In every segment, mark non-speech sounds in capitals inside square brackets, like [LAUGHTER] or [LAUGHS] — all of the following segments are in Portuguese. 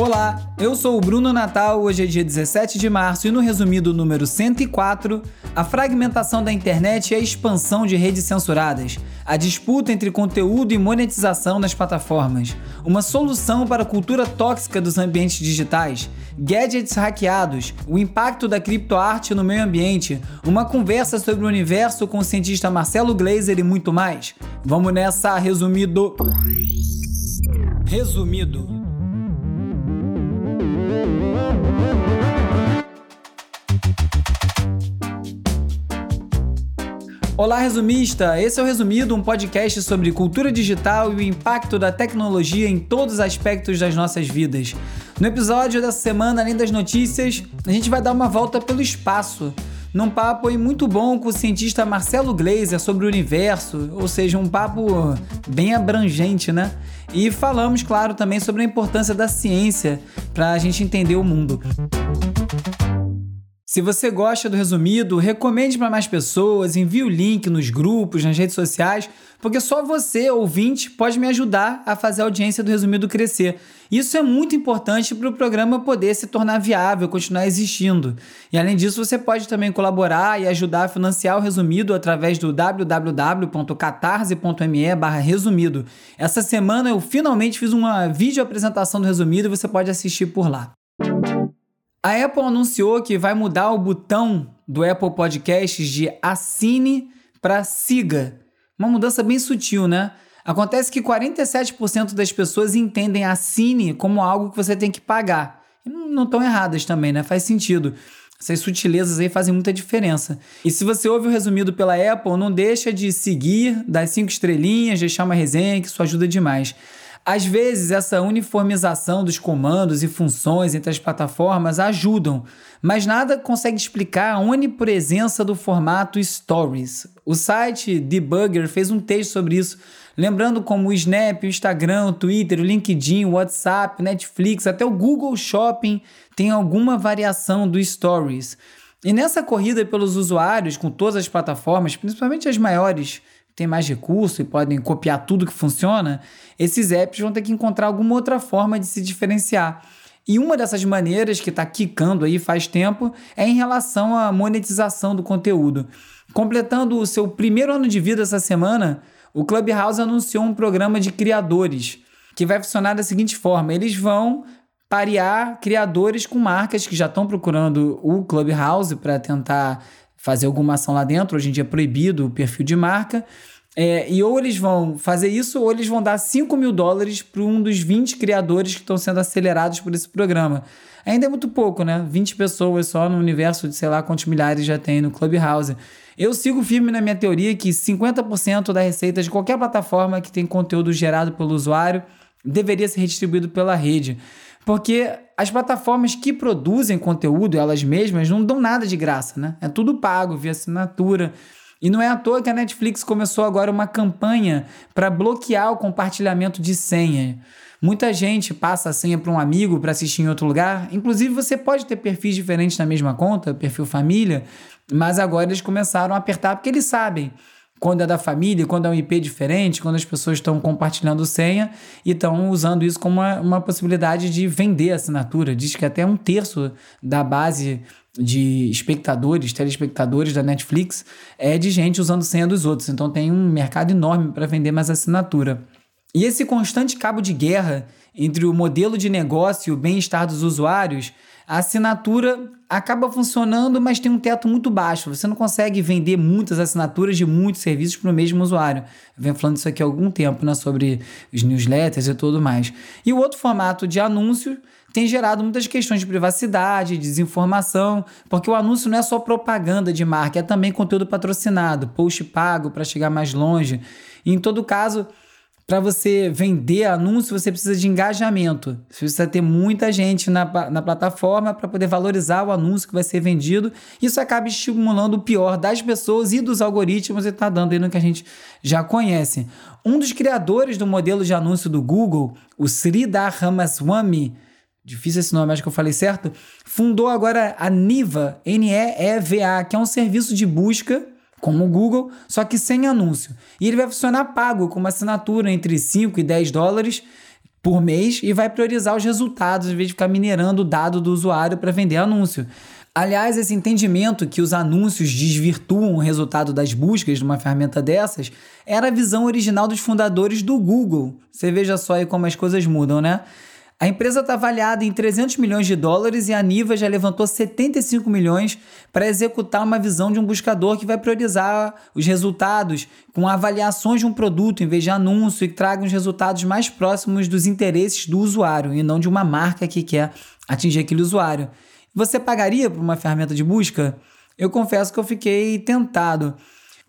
Olá, eu sou o Bruno Natal. Hoje é dia 17 de março e no resumido número 104, a fragmentação da internet e a expansão de redes censuradas, a disputa entre conteúdo e monetização nas plataformas, uma solução para a cultura tóxica dos ambientes digitais, gadgets hackeados, o impacto da criptoarte no meio ambiente, uma conversa sobre o universo com o cientista Marcelo Glazer e muito mais. Vamos nessa, resumido. Resumido. Olá, resumista! Esse é o Resumido, um podcast sobre cultura digital e o impacto da tecnologia em todos os aspectos das nossas vidas. No episódio dessa semana, além das notícias, a gente vai dar uma volta pelo espaço, num papo muito bom com o cientista Marcelo Glazer sobre o universo, ou seja, um papo bem abrangente, né? E falamos, claro, também sobre a importância da ciência para a gente entender o mundo. Se você gosta do resumido, recomende para mais pessoas, envie o link nos grupos, nas redes sociais, porque só você, ouvinte, pode me ajudar a fazer a audiência do resumido crescer. Isso é muito importante para o programa poder se tornar viável, continuar existindo. E além disso, você pode também colaborar e ajudar a financiar o resumido através do www.catarse.me/resumido. Essa semana eu finalmente fiz uma vídeo apresentação do resumido e você pode assistir por lá. A Apple anunciou que vai mudar o botão do Apple Podcasts de assine para siga. Uma mudança bem sutil, né? Acontece que 47% das pessoas entendem assine como algo que você tem que pagar. Não estão erradas também, né? Faz sentido. Essas sutilezas aí fazem muita diferença. E se você ouve o resumido pela Apple, não deixa de seguir, dar cinco estrelinhas, deixar uma resenha, que isso ajuda demais. Às vezes, essa uniformização dos comandos e funções entre as plataformas ajudam, mas nada consegue explicar a onipresença do formato Stories. O site Debugger fez um texto sobre isso, lembrando como o Snap, o Instagram, o Twitter, o LinkedIn, o WhatsApp, Netflix, até o Google Shopping tem alguma variação do Stories. E nessa corrida pelos usuários com todas as plataformas, principalmente as maiores, têm mais recurso e podem copiar tudo que funciona, esses apps vão ter que encontrar alguma outra forma de se diferenciar. E uma dessas maneiras que está quicando aí faz tempo é em relação à monetização do conteúdo. Completando o seu primeiro ano de vida essa semana, o Clubhouse anunciou um programa de criadores que vai funcionar da seguinte forma: eles vão parear criadores com marcas que já estão procurando o Clubhouse para tentar fazer alguma ação lá dentro. Hoje em dia é proibido o perfil de marca. É, e ou eles vão fazer isso, ou eles vão dar 5 mil dólares para um dos 20 criadores que estão sendo acelerados por esse programa. Ainda é muito pouco, né? 20 pessoas só no universo de sei lá quantos milhares já tem no Clubhouse. Eu sigo firme na minha teoria que 50% da receita de qualquer plataforma que tem conteúdo gerado pelo usuário deveria ser redistribuído pela rede. Porque as plataformas que produzem conteúdo, elas mesmas, não dão nada de graça, né? É tudo pago via assinatura. E não é à toa que a Netflix começou agora uma campanha para bloquear o compartilhamento de senha. Muita gente passa a senha para um amigo para assistir em outro lugar. Inclusive, você pode ter perfis diferentes na mesma conta, perfil família, mas agora eles começaram a apertar porque eles sabem quando é da família, quando é um IP diferente, quando as pessoas estão compartilhando senha e estão usando isso como uma, uma possibilidade de vender assinatura. Diz que até um terço da base de espectadores, telespectadores da Netflix é de gente usando senha dos outros. Então tem um mercado enorme para vender mais assinatura. E esse constante cabo de guerra entre o modelo de negócio e o bem-estar dos usuários a assinatura acaba funcionando, mas tem um teto muito baixo. Você não consegue vender muitas assinaturas de muitos serviços para o mesmo usuário. Eu venho falando isso aqui há algum tempo, né, sobre os newsletters e tudo mais. E o outro formato de anúncio tem gerado muitas questões de privacidade, desinformação, porque o anúncio não é só propaganda de marca, é também conteúdo patrocinado, post pago para chegar mais longe. E em todo caso, para você vender anúncio, você precisa de engajamento. Você precisa ter muita gente na, na plataforma para poder valorizar o anúncio que vai ser vendido. Isso acaba estimulando o pior das pessoas e dos algoritmos e está dando aí no que a gente já conhece. Um dos criadores do modelo de anúncio do Google, o Sridhar Ramaswamy, difícil esse nome, acho que eu falei certo, fundou agora a Niva, N-E-E-V-A, que é um serviço de busca como o Google, só que sem anúncio. E ele vai funcionar pago, com uma assinatura entre 5 e 10 dólares por mês e vai priorizar os resultados, em vez de ficar minerando o dado do usuário para vender anúncio. Aliás, esse entendimento que os anúncios desvirtuam o resultado das buscas de uma ferramenta dessas era a visão original dos fundadores do Google. Você veja só aí como as coisas mudam, né? A empresa está avaliada em 300 milhões de dólares e a Niva já levantou 75 milhões para executar uma visão de um buscador que vai priorizar os resultados com avaliações de um produto em vez de anúncio e traga os resultados mais próximos dos interesses do usuário e não de uma marca que quer atingir aquele usuário. Você pagaria por uma ferramenta de busca? Eu confesso que eu fiquei tentado.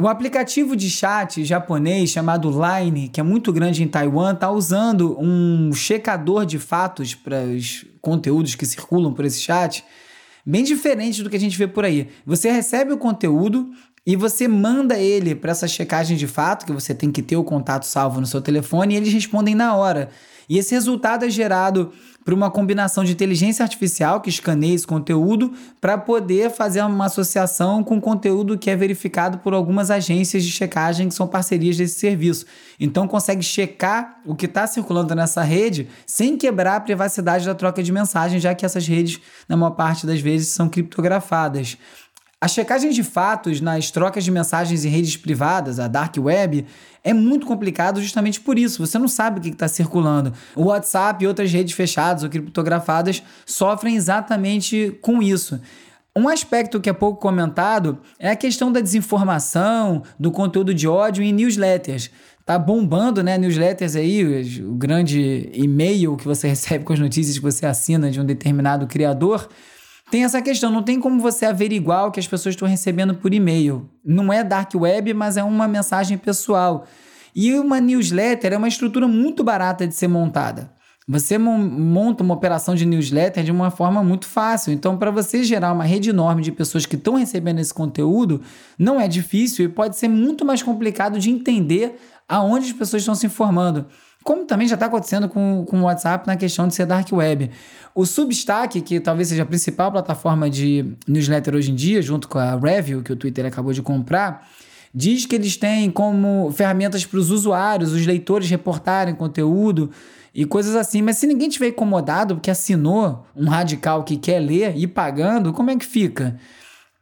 O aplicativo de chat japonês chamado Line, que é muito grande em Taiwan, está usando um checador de fatos para os conteúdos que circulam por esse chat, bem diferente do que a gente vê por aí. Você recebe o conteúdo e você manda ele para essa checagem de fato, que você tem que ter o contato salvo no seu telefone, e eles respondem na hora. E esse resultado é gerado por uma combinação de inteligência artificial que escaneia esse conteúdo para poder fazer uma associação com conteúdo que é verificado por algumas agências de checagem que são parcerias desse serviço. Então consegue checar o que está circulando nessa rede sem quebrar a privacidade da troca de mensagem, já que essas redes, na maior parte das vezes, são criptografadas. A checagem de fatos nas trocas de mensagens em redes privadas, a Dark Web, é muito complicado justamente por isso. Você não sabe o que está circulando. O WhatsApp e outras redes fechadas ou criptografadas sofrem exatamente com isso. Um aspecto que é pouco comentado é a questão da desinformação, do conteúdo de ódio em newsletters. Tá bombando, né? Newsletters aí, o grande e-mail que você [LAUGHS] recebe com as notícias que você assina de um determinado criador tem essa questão, não tem como você averiguar o que as pessoas estão recebendo por e-mail. Não é dark web, mas é uma mensagem pessoal. E uma newsletter é uma estrutura muito barata de ser montada. Você monta uma operação de newsletter de uma forma muito fácil. Então, para você gerar uma rede enorme de pessoas que estão recebendo esse conteúdo, não é difícil e pode ser muito mais complicado de entender aonde as pessoas estão se informando como também já está acontecendo com, com o WhatsApp na questão de ser dark web. O Substack, que talvez seja a principal plataforma de newsletter hoje em dia, junto com a Review, que o Twitter acabou de comprar, diz que eles têm como ferramentas para os usuários, os leitores reportarem conteúdo e coisas assim. Mas se ninguém tiver incomodado porque assinou um radical que quer ler e pagando, como é que fica?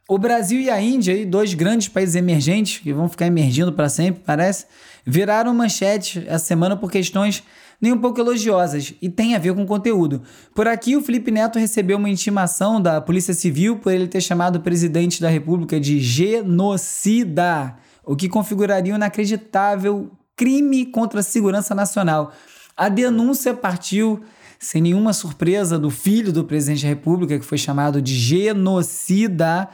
O Brasil e a Índia, dois grandes países emergentes, que vão ficar emergindo para sempre, parece, viraram manchete essa semana por questões nem um pouco elogiosas e tem a ver com conteúdo. Por aqui, o Felipe Neto recebeu uma intimação da Polícia Civil por ele ter chamado o presidente da República de genocida, o que configuraria um inacreditável crime contra a segurança nacional. A denúncia partiu sem nenhuma surpresa do filho do presidente da República, que foi chamado de genocida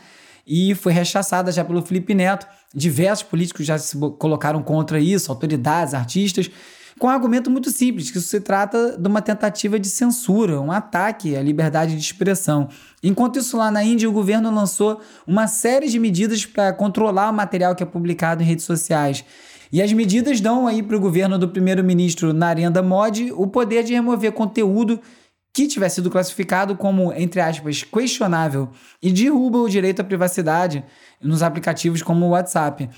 e foi rechaçada já pelo Felipe Neto. Diversos políticos já se colocaram contra isso, autoridades, artistas, com um argumento muito simples, que isso se trata de uma tentativa de censura, um ataque à liberdade de expressão. Enquanto isso, lá na Índia, o governo lançou uma série de medidas para controlar o material que é publicado em redes sociais. E as medidas dão aí para o governo do primeiro-ministro Narendra Modi o poder de remover conteúdo que tiver sido classificado como, entre aspas, questionável e derruba o direito à privacidade nos aplicativos como o WhatsApp.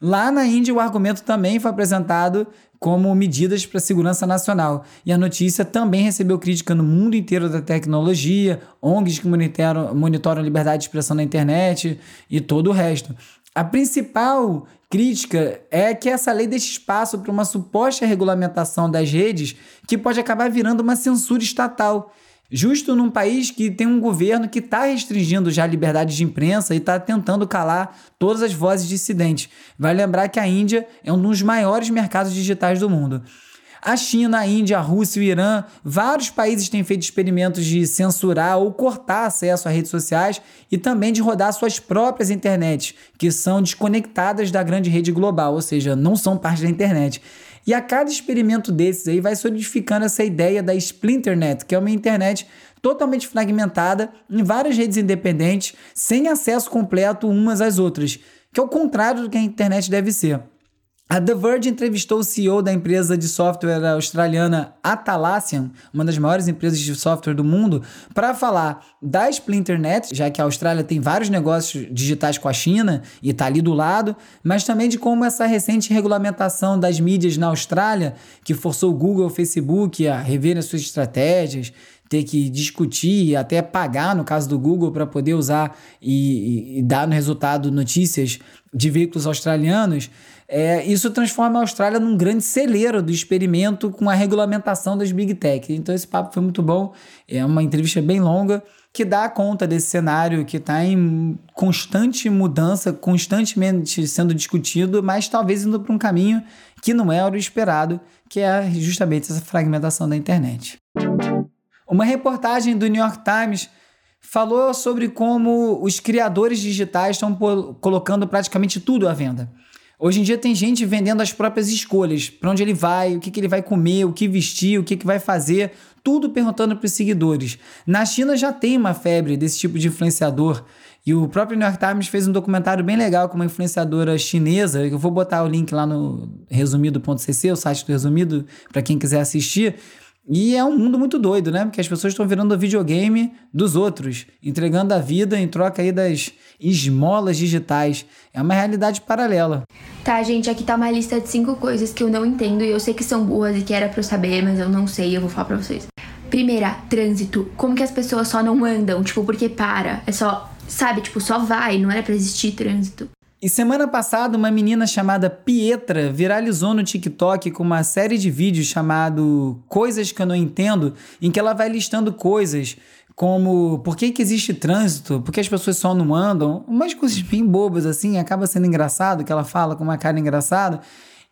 Lá na Índia, o argumento também foi apresentado como medidas para a segurança nacional. E a notícia também recebeu crítica no mundo inteiro da tecnologia, ONGs que monitoram, monitoram a liberdade de expressão na internet e todo o resto. A principal crítica é que essa lei deixa espaço para uma suposta regulamentação das redes que pode acabar virando uma censura estatal. Justo num país que tem um governo que está restringindo já a liberdade de imprensa e está tentando calar todas as vozes dissidentes. Vai lembrar que a Índia é um dos maiores mercados digitais do mundo. A China, a Índia, a Rússia, o Irã, vários países têm feito experimentos de censurar ou cortar acesso a redes sociais e também de rodar suas próprias internets, que são desconectadas da grande rede global, ou seja, não são parte da internet. E a cada experimento desses aí vai solidificando essa ideia da Splinternet, que é uma internet totalmente fragmentada em várias redes independentes, sem acesso completo umas às outras, que é o contrário do que a internet deve ser. A The Verge entrevistou o CEO da empresa de software australiana Atalassian, uma das maiores empresas de software do mundo, para falar da Splinternet, já que a Austrália tem vários negócios digitais com a China e está ali do lado, mas também de como essa recente regulamentação das mídias na Austrália, que forçou o Google e o Facebook a rever as suas estratégias, ter que discutir e até pagar, no caso do Google, para poder usar e, e, dar no resultado notícias de veículos australianos, é, isso transforma a Austrália num grande celeiro do experimento com a regulamentação das Big Tech. Então esse papo foi muito bom, é uma entrevista bem longa que dá conta desse cenário que está em constante mudança, constantemente sendo discutido, mas talvez indo para um caminho que não é o esperado, que é justamente essa fragmentação da internet. Uma reportagem do New York Times falou sobre como os criadores digitais estão colocando praticamente tudo à venda. Hoje em dia tem gente vendendo as próprias escolhas, para onde ele vai, o que, que ele vai comer, o que vestir, o que, que vai fazer, tudo perguntando para os seguidores. Na China já tem uma febre desse tipo de influenciador. E o próprio New York Times fez um documentário bem legal com uma influenciadora chinesa. Eu vou botar o link lá no resumido.cc, o site do Resumido, para quem quiser assistir e é um mundo muito doido, né? Porque as pessoas estão virando videogame dos outros, entregando a vida em troca aí das esmolas digitais. É uma realidade paralela. Tá, gente, aqui tá uma lista de cinco coisas que eu não entendo e eu sei que são boas e que era pra eu saber, mas eu não sei eu vou falar pra vocês. Primeira, trânsito. Como que as pessoas só não andam? Tipo, porque para. É só, sabe? Tipo, só vai, não era pra existir trânsito. E semana passada, uma menina chamada Pietra viralizou no TikTok com uma série de vídeos chamado Coisas que eu não entendo, em que ela vai listando coisas como por que, que existe trânsito, por que as pessoas só não andam, umas coisas bem bobas assim, acaba sendo engraçado que ela fala com uma cara engraçada.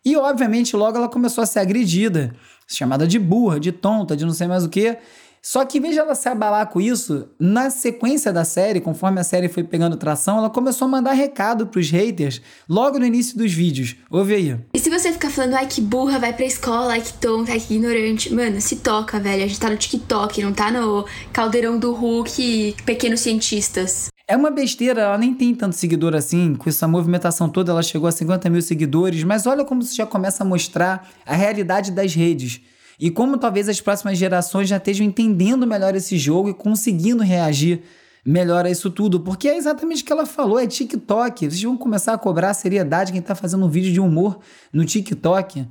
E obviamente logo ela começou a ser agredida, chamada de burra, de tonta, de não sei mais o que. Só que em vez de ela se abalar com isso, na sequência da série, conforme a série foi pegando tração, ela começou a mandar recado pros haters logo no início dos vídeos. Ouve aí. E se você ficar falando, ai que burra, vai pra escola, ai que tonta, ai que ignorante, mano, se toca, velho. A gente tá no TikTok, não tá no caldeirão do Hulk, pequenos cientistas. É uma besteira, ela nem tem tanto seguidor assim. Com essa movimentação toda, ela chegou a 50 mil seguidores. Mas olha como isso já começa a mostrar a realidade das redes. E como talvez as próximas gerações já estejam entendendo melhor esse jogo e conseguindo reagir melhor a isso tudo. Porque é exatamente o que ela falou: é TikTok. Vocês vão começar a cobrar a seriedade quem está fazendo um vídeo de humor no TikTok.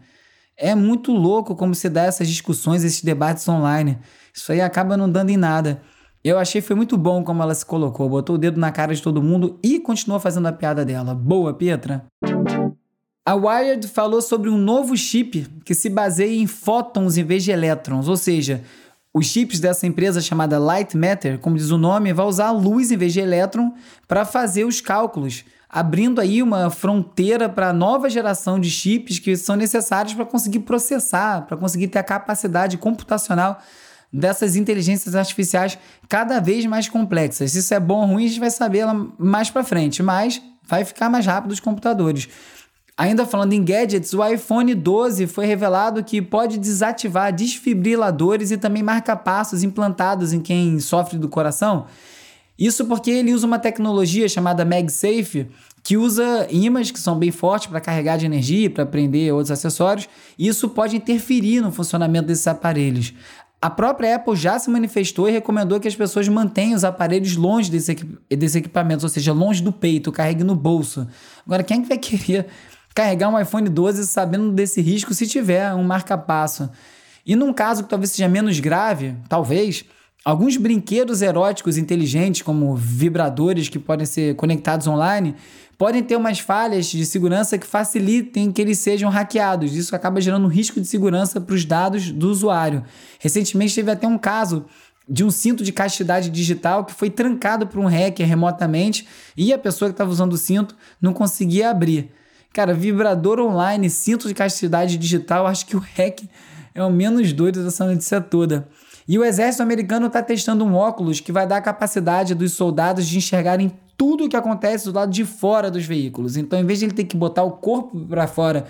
É muito louco como se dá essas discussões, esses debates online. Isso aí acaba não dando em nada. Eu achei foi muito bom como ela se colocou, botou o dedo na cara de todo mundo e continuou fazendo a piada dela. Boa, Pietra! A Wired falou sobre um novo chip que se baseia em fótons em vez de elétrons, ou seja, os chips dessa empresa chamada Light Matter, como diz o nome, vai usar luz em vez de elétron para fazer os cálculos, abrindo aí uma fronteira para a nova geração de chips que são necessários para conseguir processar, para conseguir ter a capacidade computacional dessas inteligências artificiais cada vez mais complexas. Se isso é bom ou ruim, a gente vai saber mais para frente, mas vai ficar mais rápido os computadores. Ainda falando em gadgets, o iPhone 12 foi revelado que pode desativar desfibriladores e também marca-passos implantados em quem sofre do coração. Isso porque ele usa uma tecnologia chamada MagSafe, que usa ímãs que são bem fortes para carregar de energia, para prender outros acessórios, e isso pode interferir no funcionamento desses aparelhos. A própria Apple já se manifestou e recomendou que as pessoas mantenham os aparelhos longe desse, equip desse equipamento, ou seja, longe do peito, carregue no bolso. Agora, quem é que vai querer carregar um iPhone 12 sabendo desse risco se tiver um marca-passo. E num caso que talvez seja menos grave, talvez, alguns brinquedos eróticos inteligentes, como vibradores que podem ser conectados online, podem ter umas falhas de segurança que facilitem que eles sejam hackeados. Isso acaba gerando um risco de segurança para os dados do usuário. Recentemente teve até um caso de um cinto de castidade digital que foi trancado por um hacker remotamente e a pessoa que estava usando o cinto não conseguia abrir. Cara, vibrador online, cinto de castidade digital, acho que o hack é o menos doido dessa notícia toda. E o exército americano está testando um óculos que vai dar a capacidade dos soldados de enxergarem tudo o que acontece do lado de fora dos veículos. Então, em vez de ele ter que botar o corpo para fora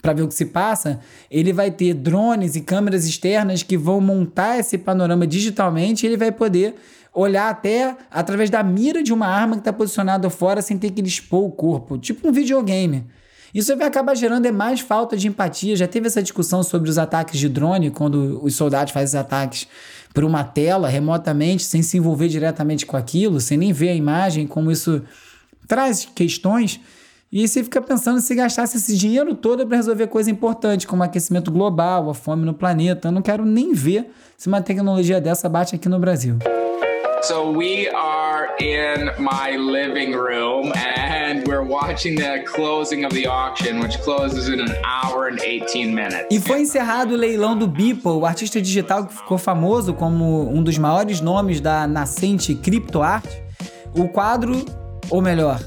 para ver o que se passa, ele vai ter drones e câmeras externas que vão montar esse panorama digitalmente e ele vai poder olhar até através da mira de uma arma que está posicionada fora sem ter que expor o corpo, tipo um videogame. Isso vai acabar gerando é mais falta de empatia. Já teve essa discussão sobre os ataques de drone, quando os soldados fazem ataques por uma tela remotamente, sem se envolver diretamente com aquilo, sem nem ver a imagem, como isso traz questões. E você fica pensando se gastasse esse dinheiro todo para resolver coisa importante, como aquecimento global, a fome no planeta. Eu não quero nem ver se uma tecnologia dessa bate aqui no Brasil. So we in my living room and we're watching the closing of the auction, which closes in an hour and 18 minutes. E foi encerrado o leilão do Beeple, o artista digital que ficou famoso como um dos maiores nomes da nascente criptoarte. O quadro, ou melhor,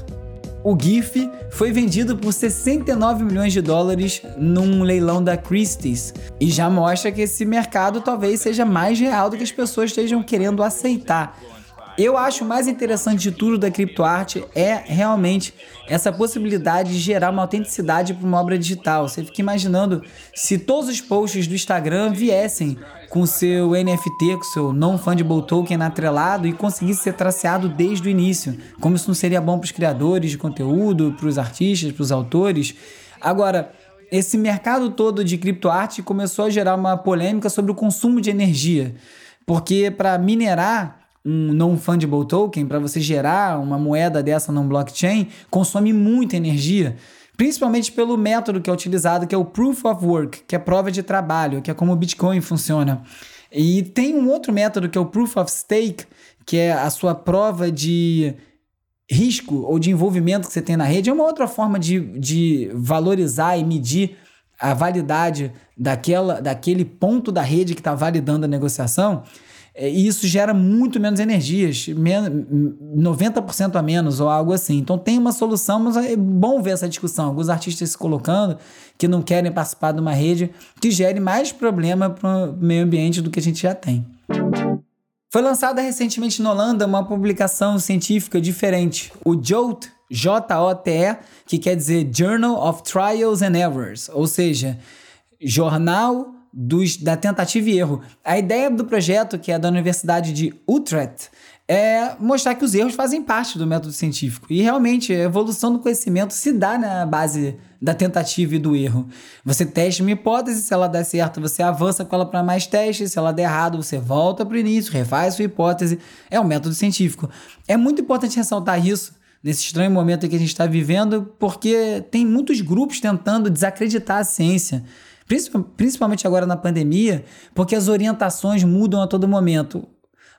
o GIF foi vendido por 69 milhões de dólares num leilão da Christie's e já mostra que esse mercado talvez seja mais real do que as pessoas estejam querendo aceitar. Eu acho mais interessante de tudo da criptoarte é realmente essa possibilidade de gerar uma autenticidade para uma obra digital. Você fica imaginando se todos os posts do Instagram viessem com seu NFT, com seu non-fungible token atrelado e conseguisse ser traceado desde o início. Como isso não seria bom para os criadores de conteúdo, para os artistas, para os autores. Agora, esse mercado todo de criptoarte começou a gerar uma polêmica sobre o consumo de energia. Porque para minerar um non-fungible token, para você gerar uma moeda dessa no blockchain, consome muita energia, principalmente pelo método que é utilizado, que é o Proof of Work, que é prova de trabalho, que é como o Bitcoin funciona. E tem um outro método que é o Proof of Stake, que é a sua prova de risco ou de envolvimento que você tem na rede. É uma outra forma de, de valorizar e medir a validade daquela, daquele ponto da rede que está validando a negociação. É, e isso gera muito menos energias, 90% a menos ou algo assim. Então tem uma solução, mas é bom ver essa discussão. Alguns artistas se colocando que não querem participar de uma rede que gere mais problema para o meio ambiente do que a gente já tem. Foi lançada recentemente na Holanda uma publicação científica diferente, o JOTE, J-O-T-E, que quer dizer Journal of Trials and Errors, ou seja, Jornal dos, da tentativa e erro. A ideia do projeto, que é da Universidade de Utrecht, é mostrar que os erros fazem parte do método científico. E realmente, a evolução do conhecimento se dá na base da tentativa e do erro. Você testa uma hipótese, se ela der certo, você avança com ela para mais testes, se ela der errado, você volta para o início, refaz sua hipótese. É um método científico. É muito importante ressaltar isso nesse estranho momento que a gente está vivendo, porque tem muitos grupos tentando desacreditar a ciência principalmente agora na pandemia, porque as orientações mudam a todo momento.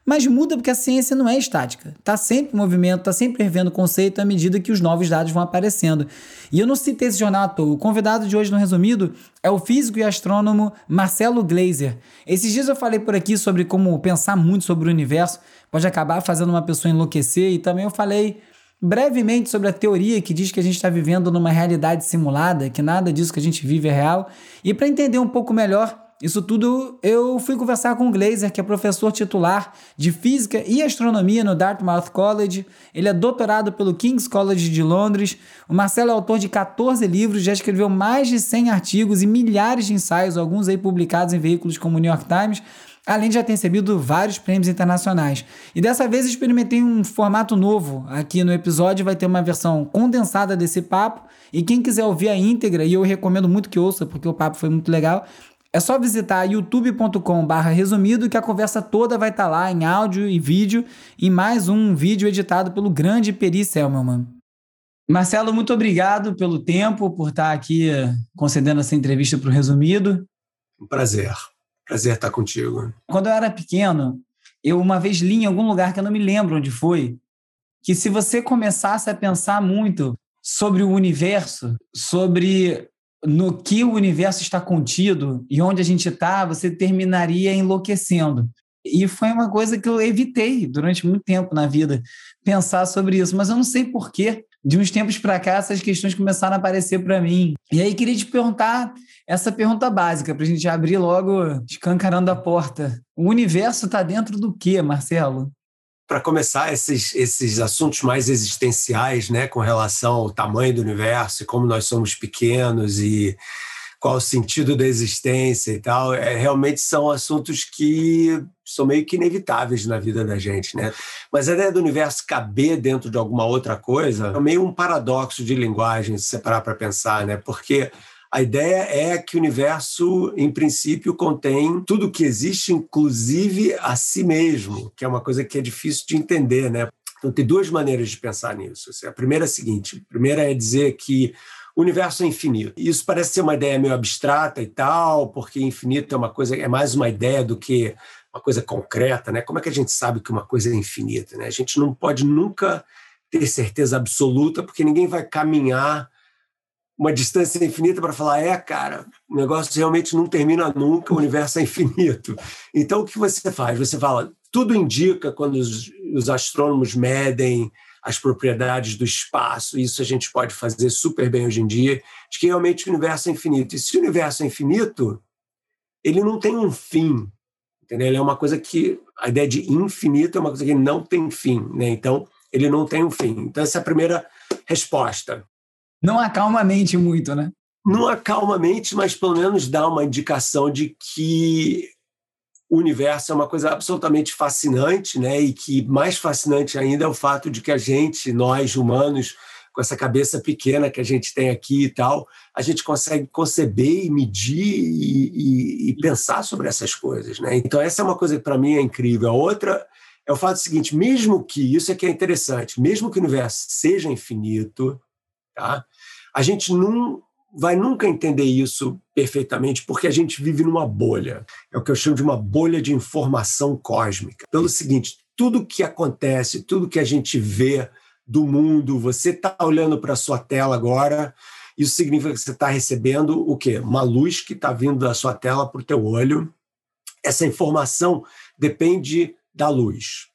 Mas muda porque a ciência não é estática. Está sempre em movimento, está sempre revendo conceito à medida que os novos dados vão aparecendo. E eu não citei esse jornal à toa. O convidado de hoje no resumido é o físico e astrônomo Marcelo Gleiser. Esses dias eu falei por aqui sobre como pensar muito sobre o universo pode acabar fazendo uma pessoa enlouquecer, e também eu falei brevemente sobre a teoria que diz que a gente está vivendo numa realidade simulada, que nada disso que a gente vive é real. E para entender um pouco melhor isso tudo, eu fui conversar com o Glazer, que é professor titular de Física e Astronomia no Dartmouth College. Ele é doutorado pelo King's College de Londres. O Marcelo é autor de 14 livros, já escreveu mais de 100 artigos e milhares de ensaios, alguns aí publicados em veículos como o New York Times além de já ter recebido vários prêmios internacionais. E dessa vez experimentei um formato novo. Aqui no episódio vai ter uma versão condensada desse papo. E quem quiser ouvir a íntegra, e eu recomendo muito que ouça, porque o papo foi muito legal, é só visitar youtube.com/barra resumido que a conversa toda vai estar tá lá em áudio e vídeo, e mais um vídeo editado pelo grande Peri Selmelman. Marcelo, muito obrigado pelo tempo, por estar aqui concedendo essa entrevista para o Resumido. Um prazer. Prazer estar contigo. Quando eu era pequeno, eu uma vez li em algum lugar que eu não me lembro onde foi, que se você começasse a pensar muito sobre o universo, sobre no que o universo está contido e onde a gente está, você terminaria enlouquecendo. E foi uma coisa que eu evitei durante muito tempo na vida, pensar sobre isso, mas eu não sei porquê de uns tempos para cá, essas questões começaram a aparecer para mim. E aí queria te perguntar essa pergunta básica, para a gente abrir logo, escancarando a porta. O universo está dentro do quê, Marcelo? Para começar, esses, esses assuntos mais existenciais, né, com relação ao tamanho do universo e como nós somos pequenos e qual o sentido da existência e tal, é, realmente são assuntos que são meio que inevitáveis na vida da gente, né? Mas a ideia do universo caber dentro de alguma outra coisa é meio um paradoxo de linguagem, se separar para pensar, né? Porque a ideia é que o universo, em princípio, contém tudo que existe, inclusive a si mesmo, que é uma coisa que é difícil de entender, né? Então, tem duas maneiras de pensar nisso. A primeira é a seguinte: a primeira é dizer que o universo é infinito. Isso parece ser uma ideia meio abstrata e tal, porque infinito é uma coisa, é mais uma ideia do que uma coisa concreta, né? Como é que a gente sabe que uma coisa é infinita, né? A gente não pode nunca ter certeza absoluta, porque ninguém vai caminhar uma distância infinita para falar, é, cara, o negócio realmente não termina nunca, o universo é infinito. Então, o que você faz? Você fala, tudo indica quando os, os astrônomos medem as propriedades do espaço, isso a gente pode fazer super bem hoje em dia, de que realmente o universo é infinito. E se o universo é infinito, ele não tem um fim, entendeu? Ele é uma coisa que, a ideia de infinito é uma coisa que não tem fim, né? Então, ele não tem um fim. Então, essa é a primeira resposta. Não acalma a mente muito, né? Não acalma a mente, mas pelo menos dá uma indicação de que o universo é uma coisa absolutamente fascinante, né? E que mais fascinante ainda é o fato de que a gente, nós humanos, com essa cabeça pequena que a gente tem aqui e tal, a gente consegue conceber e medir e, e, e pensar sobre essas coisas, né? Então essa é uma coisa que para mim é incrível. A outra é o fato seguinte: mesmo que isso aqui é interessante, mesmo que o universo seja infinito, tá? A gente não vai nunca entender isso perfeitamente, porque a gente vive numa bolha. É o que eu chamo de uma bolha de informação cósmica. Pelo seguinte, tudo que acontece, tudo que a gente vê do mundo, você está olhando para a sua tela agora, isso significa que você está recebendo o quê? Uma luz que está vindo da sua tela para o teu olho. Essa informação depende da luz.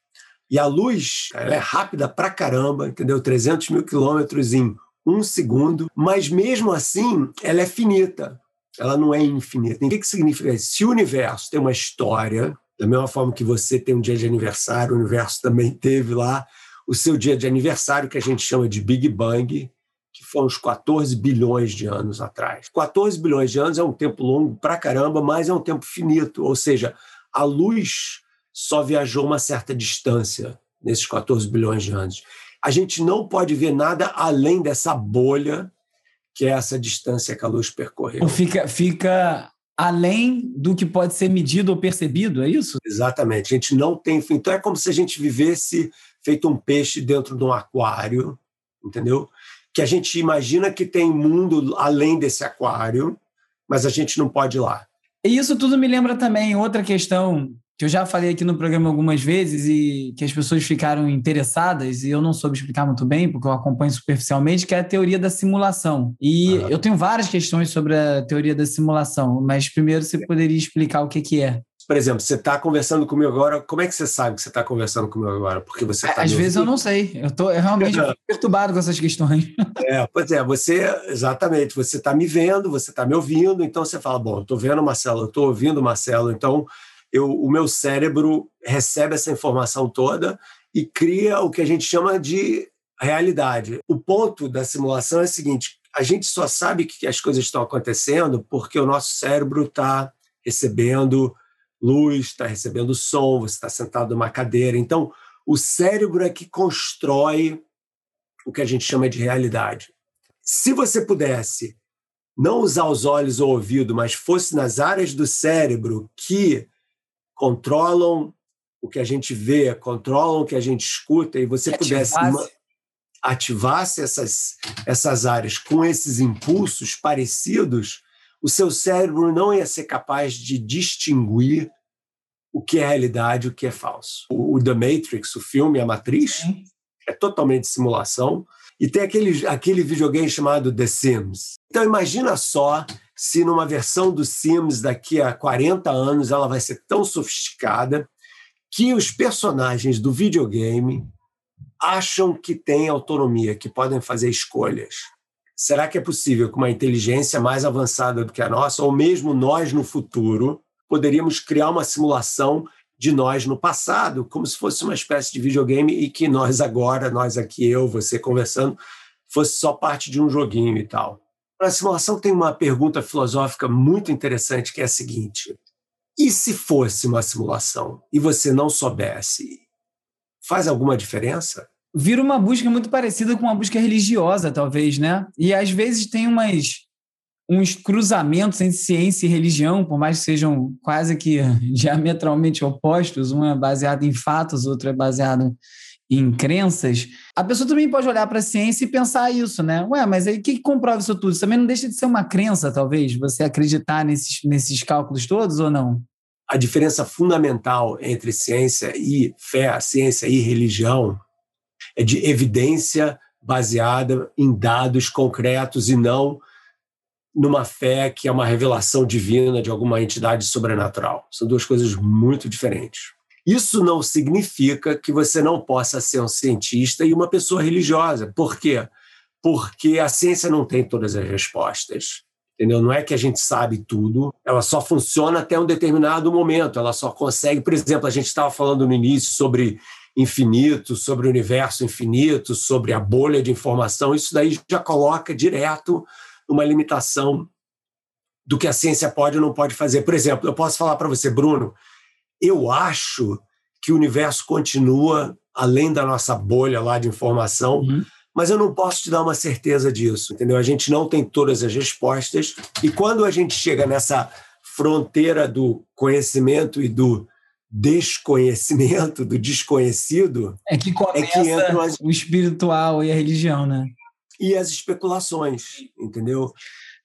E a luz ela é rápida pra caramba, entendeu? 300 mil quilômetros em um segundo, mas mesmo assim ela é finita, ela não é infinita. O que, que significa isso? Se o universo tem uma história, da mesma forma que você tem um dia de aniversário, o universo também teve lá o seu dia de aniversário, que a gente chama de Big Bang, que foi uns 14 bilhões de anos atrás. 14 bilhões de anos é um tempo longo pra caramba, mas é um tempo finito, ou seja, a luz só viajou uma certa distância nesses 14 bilhões de anos a gente não pode ver nada além dessa bolha que é essa distância que a luz percorreu. Fica, fica além do que pode ser medido ou percebido, é isso? Exatamente. A gente não tem. Então é como se a gente vivesse feito um peixe dentro de um aquário, entendeu? Que a gente imagina que tem mundo além desse aquário, mas a gente não pode ir lá. E isso tudo me lembra também outra questão que eu já falei aqui no programa algumas vezes e que as pessoas ficaram interessadas e eu não soube explicar muito bem, porque eu acompanho superficialmente, que é a teoria da simulação. E uhum. eu tenho várias questões sobre a teoria da simulação, mas primeiro você poderia explicar o que, que é. Por exemplo, você está conversando comigo agora, como é que você sabe que você está conversando comigo agora? Porque você tá Às vezes eu não sei, eu estou realmente [LAUGHS] perturbado com essas questões. [LAUGHS] É, pois é, você, exatamente, você está me vendo, você está me ouvindo, então você fala, bom, eu estou vendo o Marcelo, eu estou ouvindo o Marcelo, então eu, o meu cérebro recebe essa informação toda e cria o que a gente chama de realidade. O ponto da simulação é o seguinte: a gente só sabe que as coisas estão acontecendo porque o nosso cérebro está recebendo luz, está recebendo som, você está sentado numa cadeira. Então, o cérebro é que constrói o que a gente chama de realidade. Se você pudesse não usar os olhos ou ouvido, mas fosse nas áreas do cérebro que controlam o que a gente vê, controlam o que a gente escuta, e você que pudesse ativasse, ativasse essas, essas áreas com esses impulsos parecidos, o seu cérebro não ia ser capaz de distinguir o que é realidade e o que é falso. O, The Matrix, o filme A Matriz, é totalmente simulação. E tem aquele, aquele videogame chamado The Sims. Então imagina só se numa versão do Sims daqui a 40 anos ela vai ser tão sofisticada que os personagens do videogame acham que têm autonomia, que podem fazer escolhas. Será que é possível com uma inteligência mais avançada do que a nossa, ou mesmo nós no futuro, poderíamos criar uma simulação de nós no passado, como se fosse uma espécie de videogame e que nós agora, nós aqui, eu, você conversando, fosse só parte de um joguinho e tal? A simulação tem uma pergunta filosófica muito interessante que é a seguinte: e se fosse uma simulação e você não soubesse, faz alguma diferença? Vira uma busca muito parecida com uma busca religiosa, talvez, né? E às vezes tem umas uns cruzamentos entre ciência e religião, por mais que sejam quase que [LAUGHS] diametralmente opostos, um é baseado em fatos, outro é baseado em crenças, a pessoa também pode olhar para a ciência e pensar isso, né? Ué, mas aí o que, que comprova isso tudo? Isso também não deixa de ser uma crença, talvez, você acreditar nesses, nesses cálculos todos ou não? A diferença fundamental entre ciência e fé, ciência e religião, de evidência baseada em dados concretos e não numa fé que é uma revelação divina de alguma entidade sobrenatural. São duas coisas muito diferentes. Isso não significa que você não possa ser um cientista e uma pessoa religiosa. Por quê? Porque a ciência não tem todas as respostas. Entendeu? Não é que a gente sabe tudo, ela só funciona até um determinado momento, ela só consegue, por exemplo, a gente estava falando no início sobre infinito, sobre o universo infinito, sobre a bolha de informação, isso daí já coloca direto uma limitação do que a ciência pode ou não pode fazer. Por exemplo, eu posso falar para você, Bruno, eu acho que o universo continua além da nossa bolha lá de informação, uhum. mas eu não posso te dar uma certeza disso, entendeu? A gente não tem todas as respostas e quando a gente chega nessa fronteira do conhecimento e do desconhecimento, do desconhecido, é que começa é que entra as... o espiritual e a religião, né? e as especulações, entendeu?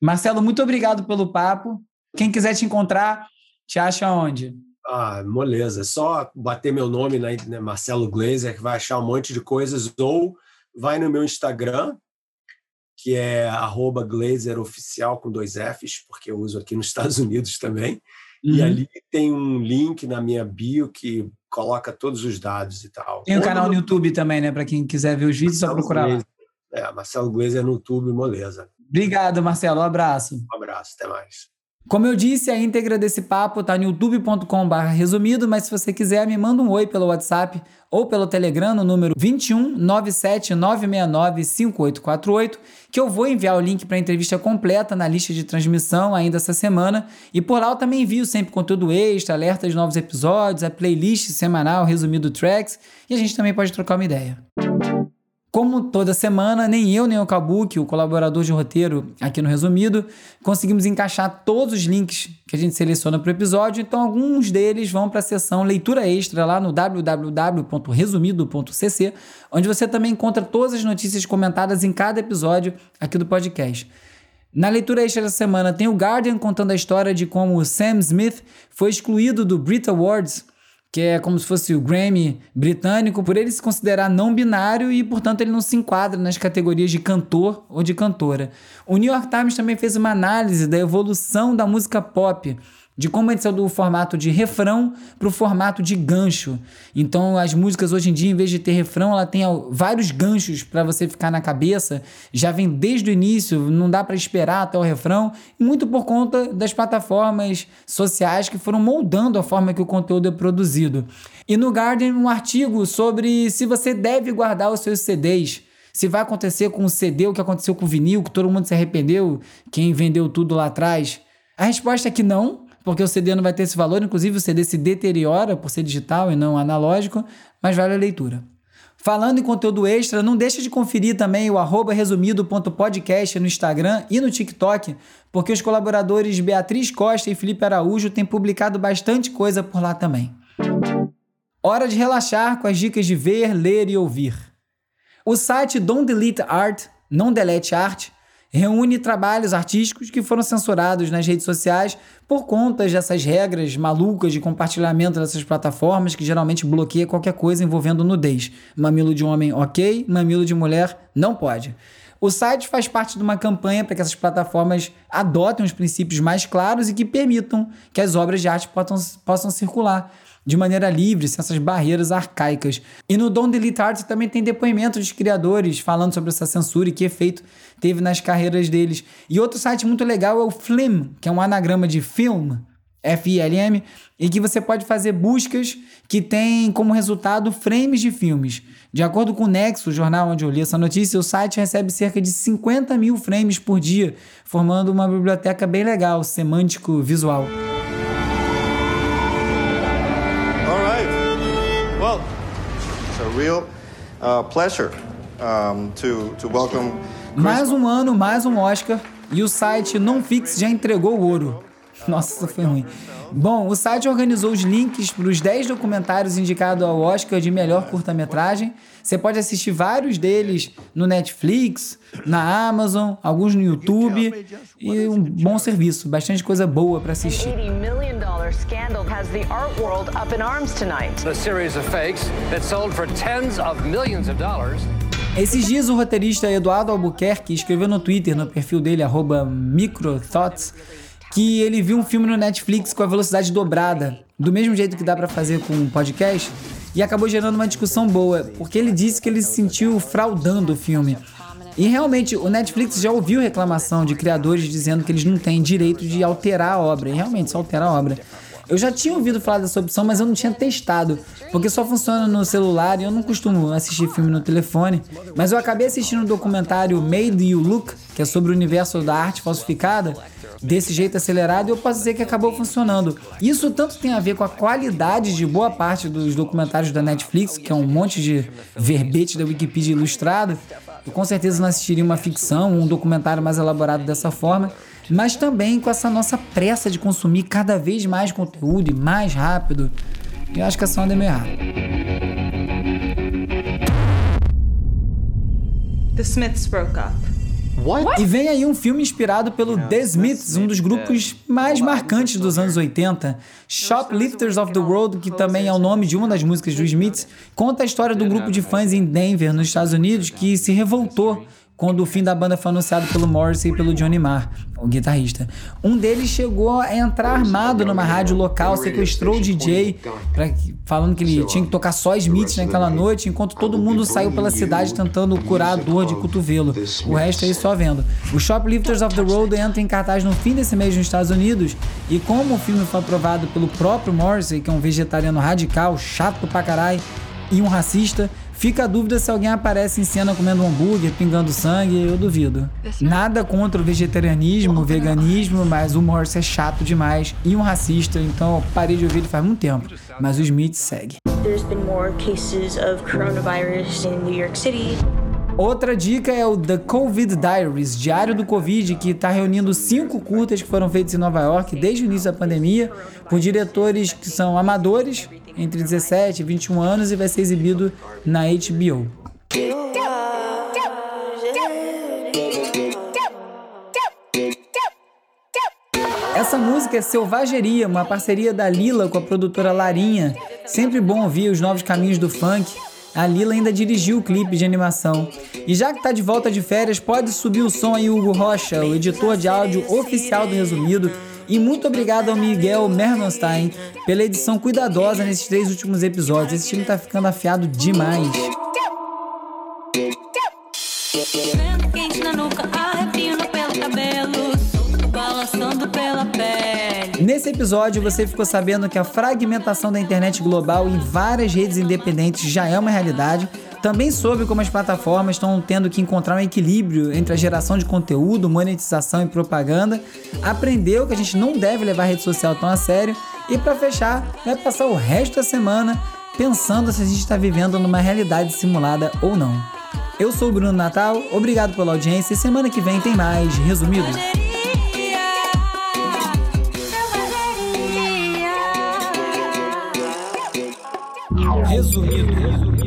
Marcelo, muito obrigado pelo papo. Quem quiser te encontrar, te acha onde? Ah, moleza. É só bater meu nome na né, Marcelo Glazer, que vai achar um monte de coisas, ou vai no meu Instagram, que é arroba Oficial com dois Fs, porque eu uso aqui nos Estados Unidos também. Uhum. E ali tem um link na minha bio que coloca todos os dados e tal. Tem o um canal no YouTube também, né? Para quem quiser ver os vídeos, só procurar lá. É, Marcelo Glazer no YouTube, moleza. Obrigado, Marcelo. Um abraço. Um abraço, até mais. Como eu disse, a íntegra desse papo está no youtube.com.br resumido, mas se você quiser, me manda um oi pelo WhatsApp ou pelo Telegram no número 21 97 969 5848, que eu vou enviar o link para a entrevista completa na lista de transmissão ainda essa semana. E por lá eu também envio sempre conteúdo extra, alertas de novos episódios, a playlist semanal resumido tracks, e a gente também pode trocar uma ideia. Como toda semana, nem eu nem o Kabuki, o colaborador de roteiro aqui no Resumido, conseguimos encaixar todos os links que a gente seleciona para o episódio, então alguns deles vão para a seção leitura extra lá no www.resumido.cc, onde você também encontra todas as notícias comentadas em cada episódio aqui do podcast. Na leitura extra da semana tem o Guardian contando a história de como Sam Smith foi excluído do Brit Awards que é como se fosse o Grammy britânico, por ele se considerar não binário e, portanto, ele não se enquadra nas categorias de cantor ou de cantora. O New York Times também fez uma análise da evolução da música pop de como ele saiu do formato de refrão para o formato de gancho. Então, as músicas hoje em dia, em vez de ter refrão, ela tem vários ganchos para você ficar na cabeça. Já vem desde o início, não dá para esperar até o refrão, muito por conta das plataformas sociais que foram moldando a forma que o conteúdo é produzido. E no Guardian, um artigo sobre se você deve guardar os seus CDs. Se vai acontecer com o CD o que aconteceu com o vinil, que todo mundo se arrependeu, quem vendeu tudo lá atrás. A resposta é que não, porque o CD não vai ter esse valor, inclusive o CD se deteriora por ser digital e não analógico, mas vale a leitura. Falando em conteúdo extra, não deixe de conferir também o arroba resumido.podcast no Instagram e no TikTok, porque os colaboradores Beatriz Costa e Felipe Araújo têm publicado bastante coisa por lá também. Hora de relaxar com as dicas de ver, ler e ouvir. O site Don't Delete Art, não delete arte, reúne trabalhos artísticos que foram censurados nas redes sociais por conta dessas regras malucas de compartilhamento dessas plataformas que geralmente bloqueia qualquer coisa envolvendo nudez. Mamilo de homem, ok, mamilo de mulher, não pode. O site faz parte de uma campanha para que essas plataformas adotem os princípios mais claros e que permitam que as obras de arte possam, possam circular de maneira livre, sem essas barreiras arcaicas. E no Don't Delete Art também tem depoimentos de criadores falando sobre essa censura e que efeito teve nas carreiras deles. E outro site muito legal é o Flim, que é um anagrama de film, F-I-L-M, e que você pode fazer buscas que têm como resultado frames de filmes. De acordo com o Nexo, o jornal onde eu li essa notícia, o site recebe cerca de 50 mil frames por dia, formando uma biblioteca bem legal, semântico real uh, pleasure um, to, to welcome. Mais um ano, mais um Oscar, e o site Nonfix já entregou o ouro. [LAUGHS] Nossa, foi ruim. Bom, o site organizou os links para os 10 documentários indicados ao Oscar de melhor curta-metragem. Você pode assistir vários deles no Netflix, na Amazon, alguns no YouTube e um bom serviço, bastante coisa boa para assistir. $80 million scandal has the art world up in arms tonight. A series of fakes that sold for tens of millions of dollars. Esses dias o roteirista Eduardo Albuquerque escreveu no Twitter, no perfil dele, arroba microthoughts, que ele viu um filme no Netflix com a velocidade dobrada, do mesmo jeito que dá pra fazer com um podcast, e acabou gerando uma discussão boa, porque ele disse que ele se sentiu fraudando o filme. E realmente, o Netflix já ouviu reclamação de criadores dizendo que eles não têm direito de alterar a obra, e realmente só alterar a obra. Eu já tinha ouvido falar dessa opção, mas eu não tinha testado, porque só funciona no celular e eu não costumo assistir filme no telefone. Mas eu acabei assistindo o documentário Made You Look, que é sobre o universo da arte falsificada, desse jeito acelerado, e eu posso dizer que acabou funcionando. Isso tanto tem a ver com a qualidade de boa parte dos documentários da Netflix, que é um monte de verbete da Wikipedia ilustrado. Eu com certeza não assistiria uma ficção, um documentário mais elaborado dessa forma mas também com essa nossa pressa de consumir cada vez mais conteúdo e mais rápido. Eu acho que essa onda é meio errada. The Smiths broke up. E vem aí um filme inspirado pelo The Smiths, um dos grupos mais marcantes dos anos 80. Shoplifters of the World, que também é o nome de uma das músicas dos Smiths, conta a história de um grupo de fãs em Denver, nos Estados Unidos, que se revoltou quando o fim da banda foi anunciado pelo Morrissey e pelo Johnny Marr, o guitarrista. Um deles chegou a entrar armado numa rádio local, sequestrou o DJ, pra, falando que ele tinha que tocar só Smith naquela noite, enquanto todo mundo saiu pela cidade tentando curar a dor de cotovelo. O resto aí só vendo. O Shoplifters of the Road entra em cartaz no fim desse mês nos Estados Unidos, e como o filme foi aprovado pelo próprio Morrissey, que é um vegetariano radical, chato pra caralho, e um racista, Fica a dúvida se alguém aparece em cena comendo um hambúrguer, pingando sangue, eu duvido. Nada contra o vegetarianismo, o veganismo, mas o Morse é chato demais e um racista, então eu parei de ouvir ele faz muito tempo. Mas o Smith segue. There's been more cases of coronavirus in New York City. Outra dica é o The Covid Diaries, Diário do Covid, que está reunindo cinco curtas que foram feitas em Nova York desde o início da pandemia, por diretores que são amadores, entre 17 e 21 anos, e vai ser exibido na HBO. Essa música é Selvageria, uma parceria da Lila com a produtora Larinha. Sempre bom ouvir os novos caminhos do funk. A Lila ainda dirigiu o clipe de animação. E já que tá de volta de férias, pode subir o som aí, Hugo Rocha, o editor de áudio oficial do Resumido. E muito obrigado ao Miguel Mernstein pela edição cuidadosa nesses três últimos episódios. Esse time tá ficando afiado demais. Quente na nuca, pelo cabelo, balançando pela. Nesse episódio, você ficou sabendo que a fragmentação da internet global em várias redes independentes já é uma realidade. Também soube como as plataformas estão tendo que encontrar um equilíbrio entre a geração de conteúdo, monetização e propaganda. Aprendeu que a gente não deve levar a rede social tão a sério. E para fechar, vai passar o resto da semana pensando se a gente está vivendo numa realidade simulada ou não. Eu sou o Bruno Natal, obrigado pela audiência e semana que vem tem mais Resumido. Resumido. Resumido.